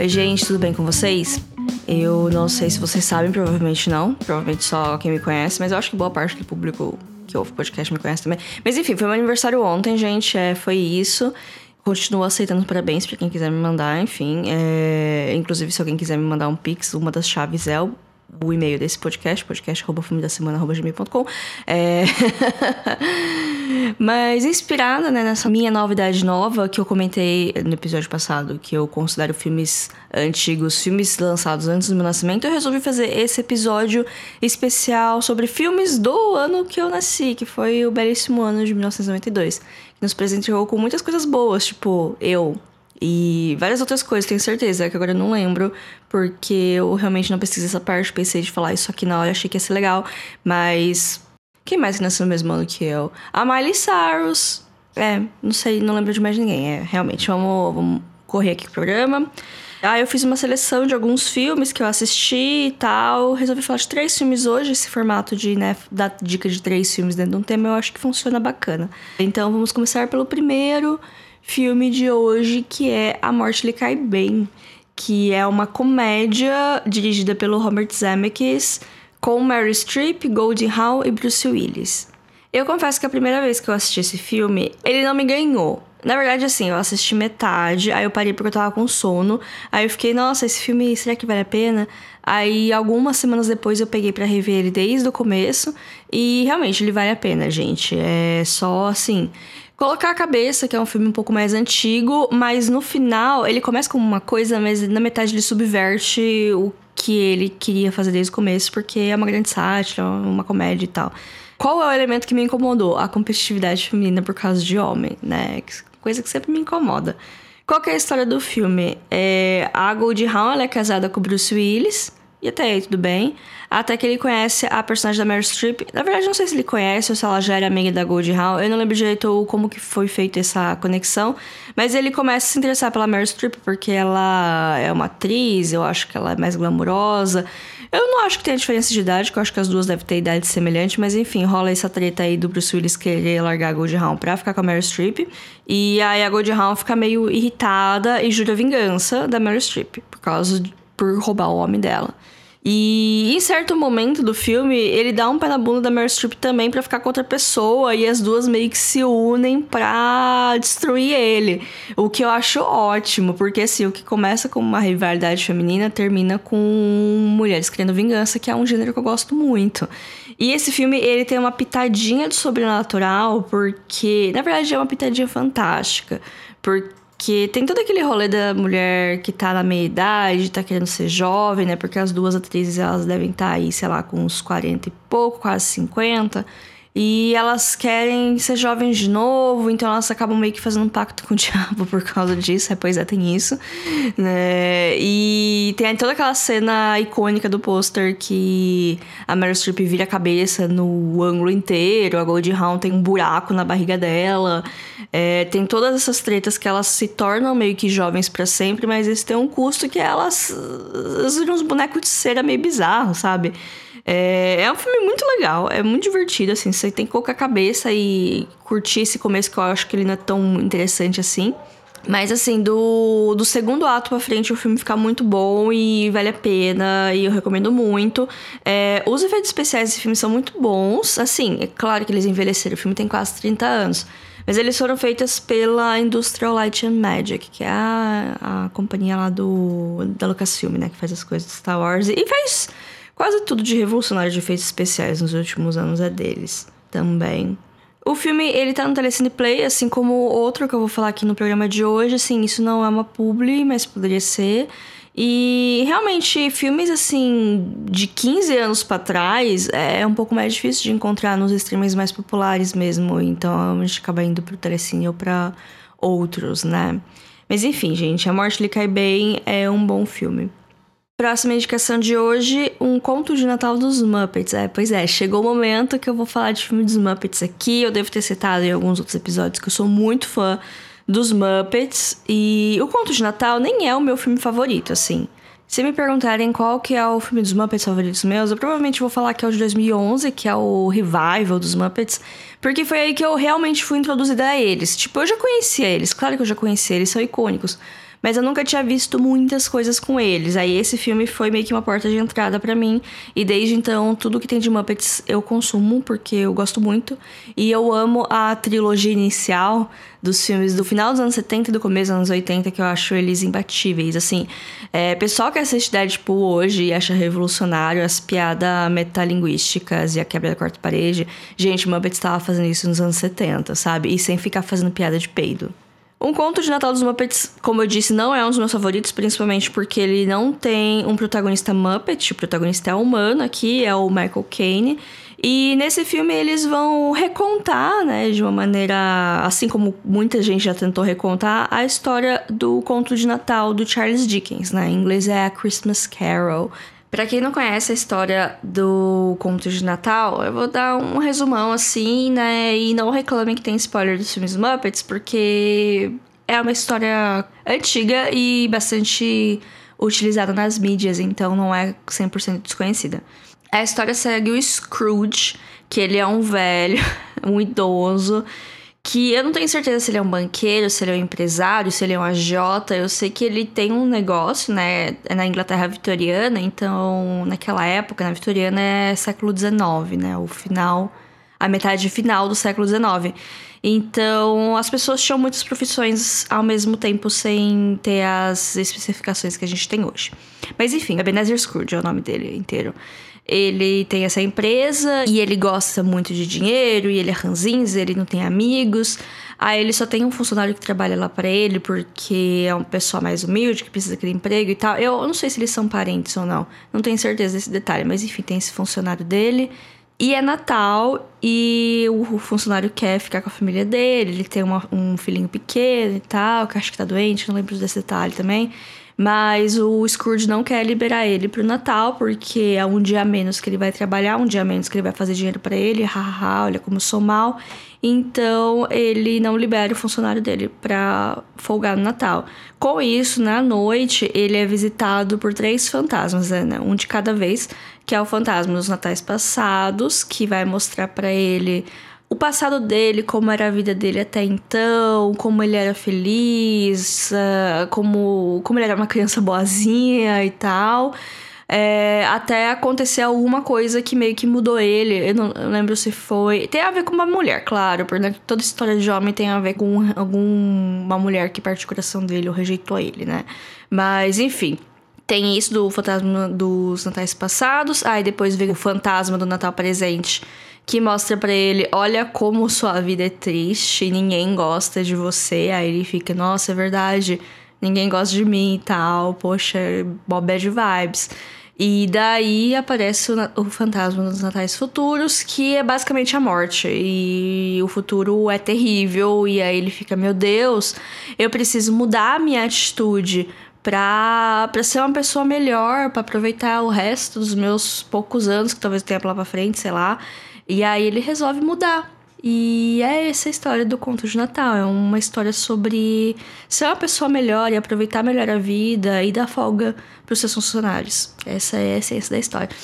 Oi, gente, tudo bem com vocês? Eu não sei se vocês sabem, provavelmente não. Provavelmente só quem me conhece, mas eu acho que boa parte do público que ouve o podcast me conhece também. Mas enfim, foi meu aniversário ontem, gente. É, foi isso. Continuo aceitando parabéns para quem quiser me mandar, enfim. É, inclusive, se alguém quiser me mandar um pix, uma das chaves é o o e-mail desse podcast, podcast.filmedasemana.gmail.com. É... Mas inspirada né, nessa minha novidade nova que eu comentei no episódio passado, que eu considero filmes antigos, filmes lançados antes do meu nascimento, eu resolvi fazer esse episódio especial sobre filmes do ano que eu nasci, que foi o belíssimo ano de 1992. Que nos presenteou com muitas coisas boas, tipo eu, e várias outras coisas, tenho certeza, que agora eu não lembro, porque eu realmente não pesquisei essa parte, pensei de falar isso aqui na hora, achei que ia ser legal, mas. Quem mais que nasceu no mesmo ano que eu? A Miley Cyrus. É, não sei, não lembro de mais ninguém. É, realmente, vamos, vamos correr aqui pro programa. Ah, eu fiz uma seleção de alguns filmes que eu assisti e tal. Resolvi falar de três filmes hoje. Esse formato de, né, dar dica de três filmes dentro de um tema, eu acho que funciona bacana. Então, vamos começar pelo primeiro filme de hoje, que é A Morte Lhe Cai Bem, que é uma comédia dirigida pelo Robert Zemeckis com Mary Streep, Goldie Hawn e Bruce Willis. Eu confesso que a primeira vez que eu assisti esse filme, ele não me ganhou. Na verdade, assim, eu assisti metade, aí eu parei porque eu tava com sono. Aí eu fiquei, nossa, esse filme, será que vale a pena? Aí, algumas semanas depois, eu peguei para rever ele desde o começo. E realmente, ele vale a pena, gente. É só assim. Colocar a Cabeça, que é um filme um pouco mais antigo, mas no final ele começa como uma coisa, mas na metade ele subverte o que ele queria fazer desde o começo, porque é uma grande sátira, uma comédia e tal. Qual é o elemento que me incomodou? A competitividade feminina por causa de homem, né? Coisa que sempre me incomoda. Qual é a história do filme? É, a Goldie Hawn é casada com o Bruce Willis, e até aí tudo bem. Até que ele conhece a personagem da Meryl Streep. Na verdade, não sei se ele conhece ou se ela já era amiga da Goldie Hawn. Eu não lembro direito como que foi feita essa conexão. Mas ele começa a se interessar pela Meryl Streep porque ela é uma atriz, eu acho que ela é mais glamurosa. Eu não acho que tenha diferença de idade, que eu acho que as duas devem ter idade semelhante, mas enfim, rola essa treta aí do Bruce Willis querer largar a Goldie Hawn pra ficar com a Meryl Streep. E aí a Goldie Hawn fica meio irritada e jura vingança da Meryl Streep, por causa de, por roubar o homem dela. E em certo momento do filme, ele dá um pé na bunda da Meryl Streep também para ficar com outra pessoa e as duas meio que se unem pra destruir ele. O que eu acho ótimo, porque assim, o que começa como uma rivalidade feminina termina com mulheres querendo vingança, que é um gênero que eu gosto muito. E esse filme, ele tem uma pitadinha de sobrenatural, porque na verdade é uma pitadinha fantástica. Porque que tem todo aquele rolê da mulher que tá na meia idade, tá querendo ser jovem, né? Porque as duas atrizes, elas devem estar tá aí, sei lá, com uns 40 e pouco, quase 50. E elas querem ser jovens de novo, então elas acabam meio que fazendo um pacto com o diabo por causa disso. É, pois é, tem isso. Né? E tem toda aquela cena icônica do pôster que a Meryl Streep vira a cabeça no ângulo inteiro, a Goldie Hawn tem um buraco na barriga dela. É, tem todas essas tretas que elas se tornam meio que jovens para sempre, mas isso tem um custo que elas, elas viram uns bonecos de cera meio bizarro, sabe? É, é um filme muito legal, é muito divertido, assim. Você tem que colocar a cabeça e curtir esse começo que eu acho que ele não é tão interessante assim. Mas assim, do, do segundo ato pra frente o filme fica muito bom e vale a pena e eu recomendo muito. É, os efeitos especiais desse filme são muito bons. Assim, é claro que eles envelheceram, o filme tem quase 30 anos. Mas eles foram feitos pela Industrial Light and Magic, que é a, a companhia lá do, da Lucasfilm, né? Que faz as coisas de Star Wars e faz Quase tudo de revolucionário de efeitos especiais nos últimos anos é deles também. O filme, ele tá no Telecine Play, assim como outro que eu vou falar aqui no programa de hoje, assim, isso não é uma publi, mas poderia ser. E realmente, filmes assim, de 15 anos para trás, é um pouco mais difícil de encontrar nos streamers mais populares mesmo. Então a gente acaba indo pro Telecine ou pra outros, né? Mas enfim, gente, A Morte Lhe Cai Bem é um bom filme. Próxima indicação de hoje, um conto de Natal dos Muppets. É, pois é, chegou o momento que eu vou falar de filme dos Muppets aqui. Eu devo ter citado em alguns outros episódios que eu sou muito fã dos Muppets. E o Conto de Natal nem é o meu filme favorito, assim. Se me perguntarem qual que é o filme dos Muppets favoritos meus, eu provavelmente vou falar que é o de 2011, que é o Revival dos Muppets, porque foi aí que eu realmente fui introduzida a eles. Tipo, eu já conhecia eles, claro que eu já conhecia, eles são icônicos. Mas eu nunca tinha visto muitas coisas com eles. Aí esse filme foi meio que uma porta de entrada para mim, e desde então tudo que tem de Muppets eu consumo porque eu gosto muito, e eu amo a trilogia inicial dos filmes do final dos anos 70 e do começo dos anos 80, que eu acho eles imbatíveis. Assim, é, pessoal que assiste Deadpool hoje e acha revolucionário as piadas metalinguísticas e a quebra da quarta parede, gente, Muppets estava fazendo isso nos anos 70, sabe? E sem ficar fazendo piada de peido. Um conto de Natal dos Muppets, como eu disse, não é um dos meus favoritos, principalmente porque ele não tem um protagonista Muppet, o protagonista é humano aqui, é o Michael Caine. E nesse filme eles vão recontar, né, de uma maneira, assim como muita gente já tentou recontar, a história do conto de Natal do Charles Dickens, né? Em inglês é A Christmas Carol. Para quem não conhece a história do conto de Natal, eu vou dar um resumão assim, né? E não reclamem que tem spoiler dos filmes Muppets, porque é uma história antiga e bastante utilizada nas mídias, então não é 100% desconhecida. A história segue o Scrooge, que ele é um velho, um idoso, que eu não tenho certeza se ele é um banqueiro, se ele é um empresário, se ele é um AJ. Eu sei que ele tem um negócio, né? É na Inglaterra vitoriana, então naquela época, na vitoriana é século XIX, né? O final, a metade final do século XIX. Então, as pessoas tinham muitas profissões ao mesmo tempo sem ter as especificações que a gente tem hoje. Mas enfim, Ebenezer Scrooge é o nome dele inteiro. Ele tem essa empresa e ele gosta muito de dinheiro e ele é ranzinza, ele não tem amigos. Aí ele só tem um funcionário que trabalha lá para ele porque é uma pessoa mais humilde, que precisa daquele emprego e tal. Eu não sei se eles são parentes ou não, não tenho certeza desse detalhe, mas enfim, tem esse funcionário dele. E é Natal e o funcionário quer ficar com a família dele, ele tem uma, um filhinho pequeno e tal, que acho que tá doente, não lembro desse detalhe também. Mas o Scrooge não quer liberar ele pro Natal, porque é um dia menos que ele vai trabalhar, um dia menos que ele vai fazer dinheiro para ele, hahaha, olha como sou mal. Então ele não libera o funcionário dele para folgar no Natal. Com isso, na noite, ele é visitado por três fantasmas, né? um de cada vez, que é o fantasma dos natais passados, que vai mostrar para ele o passado dele, como era a vida dele até então, como ele era feliz, uh, como, como ele era uma criança boazinha e tal. É, até acontecer alguma coisa que meio que mudou ele. Eu não eu lembro se foi. Tem a ver com uma mulher, claro, porque toda história de homem tem a ver com alguma mulher que parte o coração dele ou rejeitou ele, né? Mas, enfim. Tem isso do fantasma dos natais passados. Aí depois vem o fantasma do Natal presente que mostra para ele: olha como sua vida é triste, ninguém gosta de você. Aí ele fica: nossa, é verdade, ninguém gosta de mim e tal, poxa, Bob bad vibes. E daí aparece o, o, fantasma dos natais futuros, que é basicamente a morte. E o futuro é terrível. E aí ele fica: Meu Deus, eu preciso mudar a minha atitude pra, pra ser uma pessoa melhor, para aproveitar o resto dos meus poucos anos que talvez tenha lá pra frente, sei lá. E aí ele resolve mudar. E é essa a história do conto de Natal. É uma história sobre ser uma pessoa melhor e aproveitar melhor a vida e dar folga para os seus funcionários. Essa é a essência da história.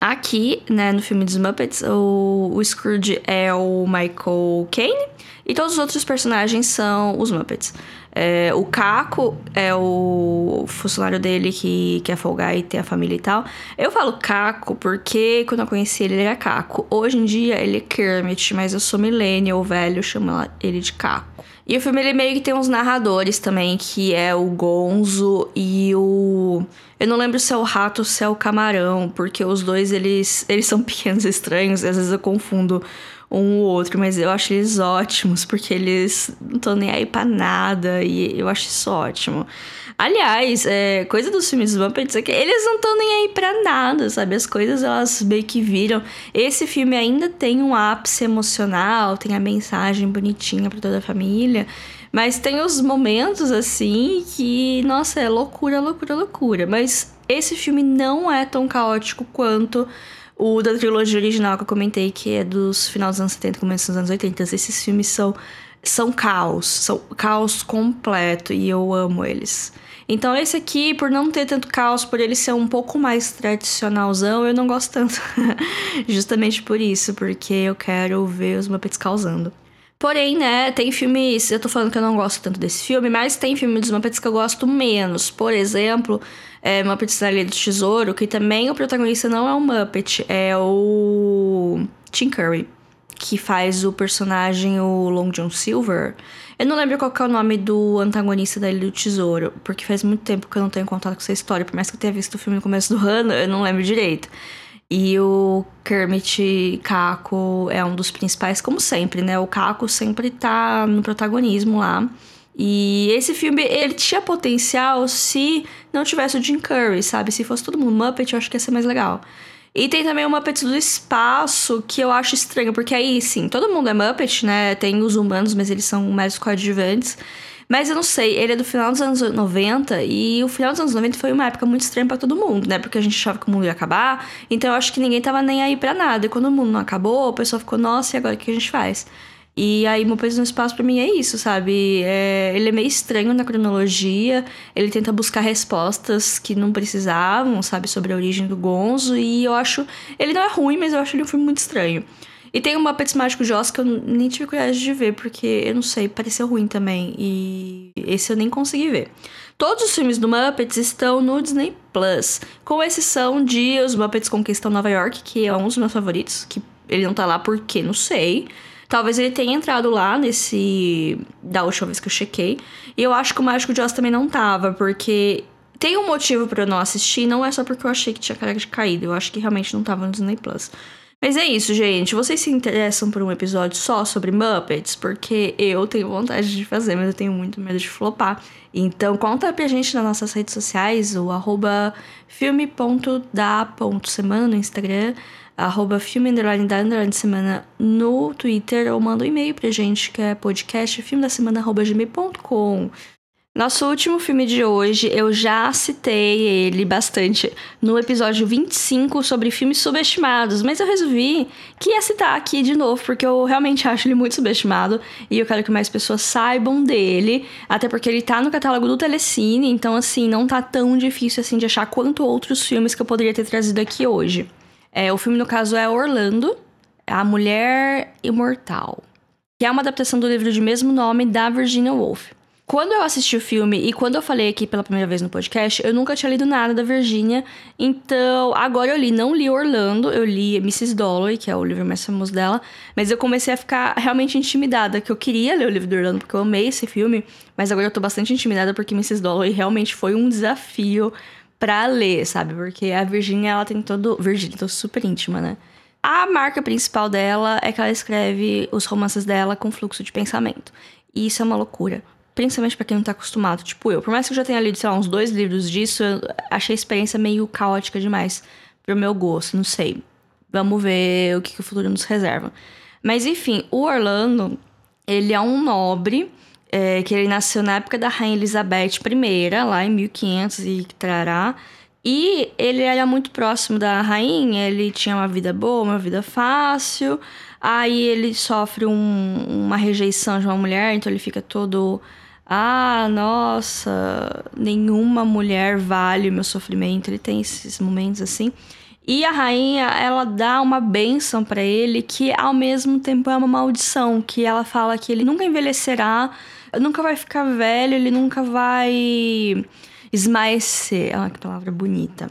Aqui, né, no filme dos Muppets, o, o Scrooge é o Michael Caine e todos os outros personagens são os Muppets. É, o Caco é o funcionário dele que quer folgar e ter a família e tal. Eu falo Caco porque quando eu conheci ele, ele era Caco. Hoje em dia ele é Kermit, mas eu sou millennial, velho, chamo ele de Caco. E o filme ele meio que tem uns narradores também, que é o Gonzo e o. Eu não lembro se é o rato ou se é o camarão, porque os dois eles, eles são pequenos estranhos, às vezes eu confundo um ou outro, mas eu acho eles ótimos, porque eles não estão nem aí pra nada, e eu acho isso ótimo. Aliás, é, coisa dos filmes do Muppets é que eles não estão nem aí pra nada, sabe? As coisas elas meio que viram. Esse filme ainda tem um ápice emocional, tem a mensagem bonitinha para toda a família. Mas tem os momentos assim que, nossa, é loucura, loucura, loucura. Mas esse filme não é tão caótico quanto o da trilogia original que eu comentei, que é dos final dos anos 70, começo dos anos 80. Esses filmes são, são caos, são caos completo e eu amo eles. Então esse aqui, por não ter tanto caos, por ele ser um pouco mais tradicionalzão, eu não gosto tanto. Justamente por isso, porque eu quero ver os Muppets causando. Porém, né, tem filmes. Eu tô falando que eu não gosto tanto desse filme, mas tem filme dos Muppets que eu gosto menos. Por exemplo, é, Muppets na Ilha do Tesouro, que também o protagonista não é um Muppet, é o Tim Curry, que faz o personagem o Long John Silver. Eu não lembro qual é o nome do antagonista da Ilha do Tesouro, porque faz muito tempo que eu não tenho contato com essa história, por mais que eu tenha visto o filme no começo do ano, eu não lembro direito. E o Kermit Caco é um dos principais, como sempre, né? O Caco sempre tá no protagonismo lá. E esse filme, ele tinha potencial se não tivesse o Jim Curry, sabe? Se fosse todo mundo Muppet, eu acho que ia ser mais legal. E tem também o Muppet do Espaço, que eu acho estranho, porque aí, sim, todo mundo é Muppet, né? Tem os humanos, mas eles são mais coadjuvantes. Mas eu não sei, ele é do final dos anos 90 e o final dos anos 90 foi uma época muito estranha para todo mundo, né? Porque a gente achava que o mundo ia acabar, então eu acho que ninguém tava nem aí para nada. E quando o mundo não acabou, o pessoal ficou, nossa, e agora o que a gente faz? E aí, Meu Peso no Espaço pra mim é isso, sabe? É, ele é meio estranho na cronologia, ele tenta buscar respostas que não precisavam, sabe? Sobre a origem do Gonzo, e eu acho. Ele não é ruim, mas eu acho ele um filme muito estranho. E tem um Muppets Mágico Oz que eu nem tive coragem de ver, porque eu não sei, pareceu ruim também. E esse eu nem consegui ver. Todos os filmes do Muppets estão no Disney Plus, com exceção de Os Muppets Conquistam Nova York, que é um dos meus favoritos, que ele não tá lá porque não sei. Talvez ele tenha entrado lá nesse. da última vez que eu chequei. E eu acho que o Mágico de Oz também não tava, porque tem um motivo para eu não assistir, não é só porque eu achei que tinha cara de caído, eu acho que realmente não tava no Disney Plus. Mas é isso, gente. Vocês se interessam por um episódio só sobre Muppets? Porque eu tenho vontade de fazer, mas eu tenho muito medo de flopar. Então conta pra gente nas nossas redes sociais, o arroba filme.da.semana no Instagram, arroba filme underline da underline semana no Twitter, ou manda um e-mail pra gente, que é podcast filme da semana arroba gmail.com. Nosso último filme de hoje, eu já citei ele bastante no episódio 25 sobre filmes subestimados, mas eu resolvi que ia citar aqui de novo, porque eu realmente acho ele muito subestimado e eu quero que mais pessoas saibam dele, até porque ele tá no catálogo do Telecine, então assim, não tá tão difícil assim de achar quanto outros filmes que eu poderia ter trazido aqui hoje. É, o filme, no caso, é Orlando, A Mulher Imortal, que é uma adaptação do livro de mesmo nome da Virginia Woolf. Quando eu assisti o filme e quando eu falei aqui pela primeira vez no podcast, eu nunca tinha lido nada da Virginia. Então, agora eu li, não li Orlando, eu li Mrs. Dalloway, que é o livro mais famoso dela, mas eu comecei a ficar realmente intimidada, que eu queria ler o livro do Orlando porque eu amei esse filme, mas agora eu tô bastante intimidada porque Mrs. Dalloway realmente foi um desafio para ler, sabe? Porque a Virginia, ela tem todo, Virginia, tô super íntima, né? A marca principal dela é que ela escreve os romances dela com fluxo de pensamento. E isso é uma loucura principalmente para quem não tá acostumado, tipo eu. Por mais que eu já tenha lido, sei lá, uns dois livros disso, eu achei a experiência meio caótica demais pro meu gosto, não sei. Vamos ver o que, que o futuro nos reserva. Mas enfim, o Orlando, ele é um nobre, é, que ele nasceu na época da Rainha Elizabeth I, lá em 1500 e trará. E ele era muito próximo da rainha, ele tinha uma vida boa, uma vida fácil. Aí ele sofre um, uma rejeição de uma mulher, então ele fica todo ah, nossa, nenhuma mulher vale o meu sofrimento. Ele tem esses momentos assim. E a rainha, ela dá uma benção para ele que ao mesmo tempo é uma maldição, que ela fala que ele nunca envelhecerá, nunca vai ficar velho, ele nunca vai esmaecer. Ah, que palavra bonita.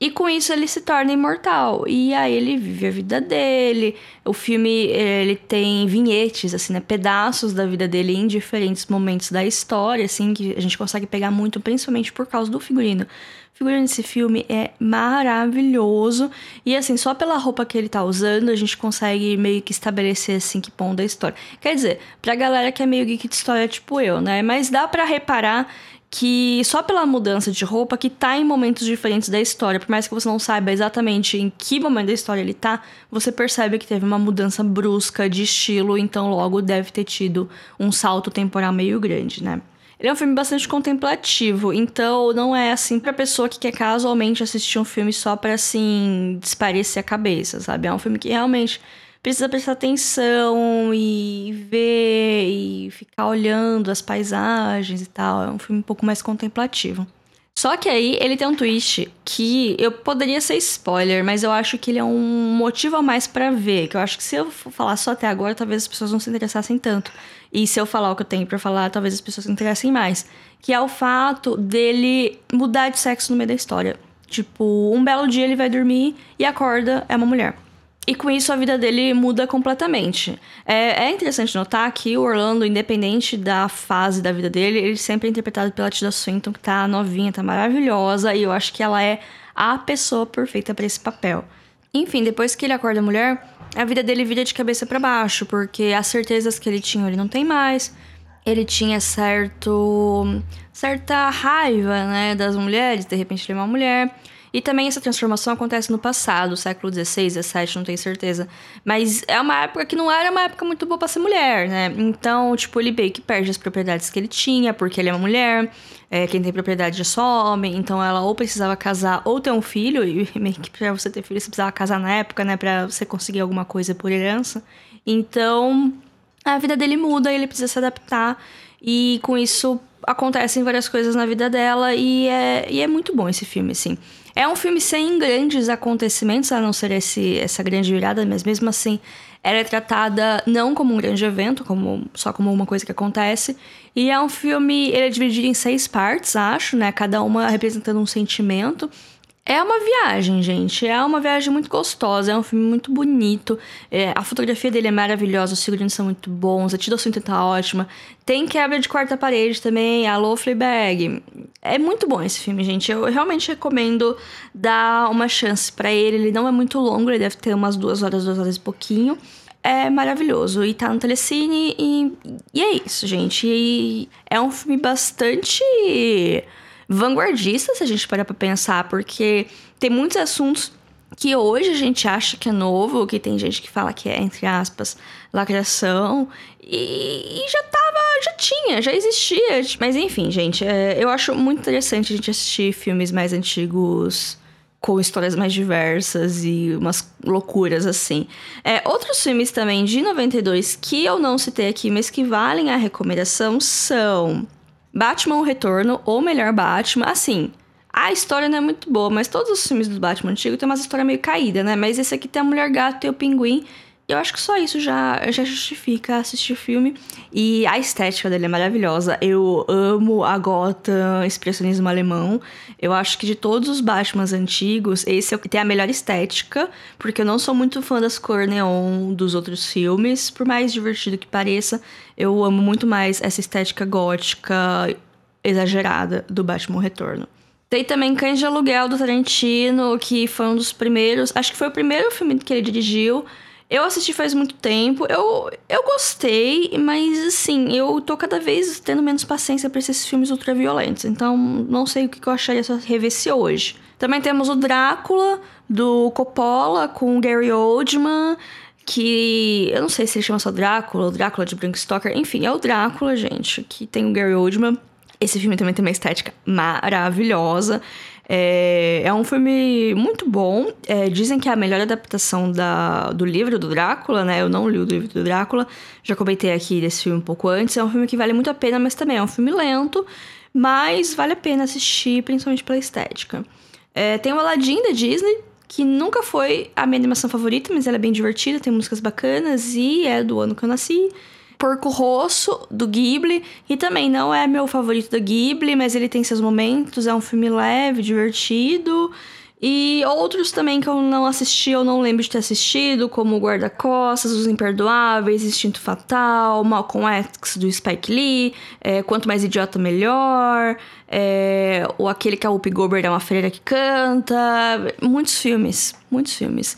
E com isso ele se torna imortal. E aí ele vive a vida dele. O filme ele tem vinhetes, assim, né? Pedaços da vida dele em diferentes momentos da história, assim, que a gente consegue pegar muito, principalmente por causa do figurino. O figurino desse filme é maravilhoso. E assim, só pela roupa que ele tá usando, a gente consegue meio que estabelecer assim que ponto da história. Quer dizer, pra galera que é meio geek de história, tipo eu, né? Mas dá para reparar que só pela mudança de roupa, que tá em momentos diferentes da história, por mais que você não saiba exatamente em que momento da história ele tá, você percebe que teve uma mudança brusca de estilo, então logo deve ter tido um salto temporal meio grande, né? Ele é um filme bastante contemplativo, então não é assim pra pessoa que quer casualmente assistir um filme só pra assim desparecer a cabeça, sabe? É um filme que realmente precisa prestar atenção e ver e ficar olhando as paisagens e tal. É um filme um pouco mais contemplativo. Só que aí ele tem um twist que eu poderia ser spoiler, mas eu acho que ele é um motivo a mais para ver. Que eu acho que se eu falar só até agora, talvez as pessoas não se interessassem tanto. E se eu falar o que eu tenho para falar, talvez as pessoas se interessem mais. Que é o fato dele mudar de sexo no meio da história. Tipo, um belo dia ele vai dormir e acorda, é uma mulher. E com isso a vida dele muda completamente. É, é, interessante notar que o Orlando, independente da fase da vida dele, ele sempre é interpretado pela Tilda Swinton, que tá novinha, tá maravilhosa, e eu acho que ela é a pessoa perfeita para esse papel. Enfim, depois que ele acorda mulher, a vida dele vira de cabeça para baixo, porque as certezas que ele tinha ele não tem mais. Ele tinha certo certa raiva, né, das mulheres, de repente ele é uma mulher. E também essa transformação acontece no passado, século XVI, XVII, não tenho certeza. Mas é uma época que não era uma época muito boa pra ser mulher, né? Então, tipo, ele meio que perde as propriedades que ele tinha, porque ele é uma mulher. É, quem tem propriedade é só homem. Então, ela ou precisava casar ou ter um filho. E meio que pra você ter filho, você precisava casar na época, né? Pra você conseguir alguma coisa por herança. Então, a vida dele muda e ele precisa se adaptar. E com isso acontecem várias coisas na vida dela. E é, e é muito bom esse filme, assim. É um filme sem grandes acontecimentos, a não ser esse, essa grande virada, mas mesmo assim ela é tratada não como um grande evento, como só como uma coisa que acontece. E é um filme, ele é dividido em seis partes, acho, né? Cada uma representando um sentimento. É uma viagem, gente. É uma viagem muito gostosa. É um filme muito bonito. É, a fotografia dele é maravilhosa. Os figurinos são muito bons. A trilha sonora tá ótima. Tem quebra de quarta parede também. Alô, Fleabag. É muito bom esse filme, gente. Eu realmente recomendo dar uma chance para ele. Ele não é muito longo. Ele deve ter umas duas horas, duas horas e pouquinho. É maravilhoso. E tá no Telecine. E, e é isso, gente. E é um filme bastante vanguardista, se a gente parar pra pensar, porque tem muitos assuntos que hoje a gente acha que é novo, que tem gente que fala que é, entre aspas, lacração, e, e já tava, já tinha, já existia. Mas enfim, gente, é, eu acho muito interessante a gente assistir filmes mais antigos com histórias mais diversas e umas loucuras assim. É, outros filmes também de 92 que eu não citei aqui, mas que valem a recomendação são Batman Retorno, ou melhor, Batman. Assim, a história não é muito boa, mas todos os filmes do Batman antigo tem uma história meio caída, né? Mas esse aqui tem a Mulher Gato e o Pinguim. Eu acho que só isso já, já justifica assistir o filme. E a estética dele é maravilhosa. Eu amo a Gotham, expressionismo alemão. Eu acho que de todos os Batmans antigos, esse é o que tem a melhor estética. Porque eu não sou muito fã das cor neon dos outros filmes. Por mais divertido que pareça, eu amo muito mais essa estética gótica exagerada do Batman Retorno. Tem também Cães de Aluguel do Tarantino, que foi um dos primeiros. Acho que foi o primeiro filme que ele dirigiu. Eu assisti faz muito tempo, eu, eu gostei, mas assim, eu tô cada vez tendo menos paciência pra esses filmes ultraviolentos. Então, não sei o que eu acharia se eu revesse hoje. Também temos o Drácula, do Coppola, com Gary Oldman, que eu não sei se ele chama só Drácula ou Drácula de Bram Stoker. Enfim, é o Drácula, gente, que tem o Gary Oldman. Esse filme também tem uma estética maravilhosa. É, é um filme muito bom. É, dizem que é a melhor adaptação da, do livro do Drácula, né? Eu não li o livro do Drácula. Já comentei aqui desse filme um pouco antes. É um filme que vale muito a pena, mas também é um filme lento. Mas vale a pena assistir, principalmente pela estética. É, tem o Aladdin da Disney, que nunca foi a minha animação favorita, mas ela é bem divertida, tem músicas bacanas e é do ano que eu nasci. Porco Rosso, do Ghibli, e também não é meu favorito da Ghibli, mas ele tem seus momentos, é um filme leve, divertido. E outros também que eu não assisti ou não lembro de ter assistido, como Guarda-Costas, Os Imperdoáveis, Instinto Fatal, Malcolm X do Spike Lee, é, Quanto Mais Idiota Melhor, é, ou aquele que a Whoopi Goldberg é uma freira que canta. Muitos filmes, muitos filmes.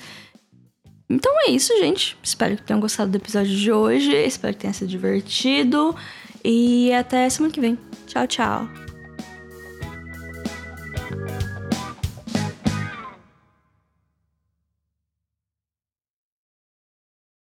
Então é isso, gente. Espero que tenham gostado do episódio de hoje. Espero que tenha sido divertido. E até semana que vem. Tchau, tchau.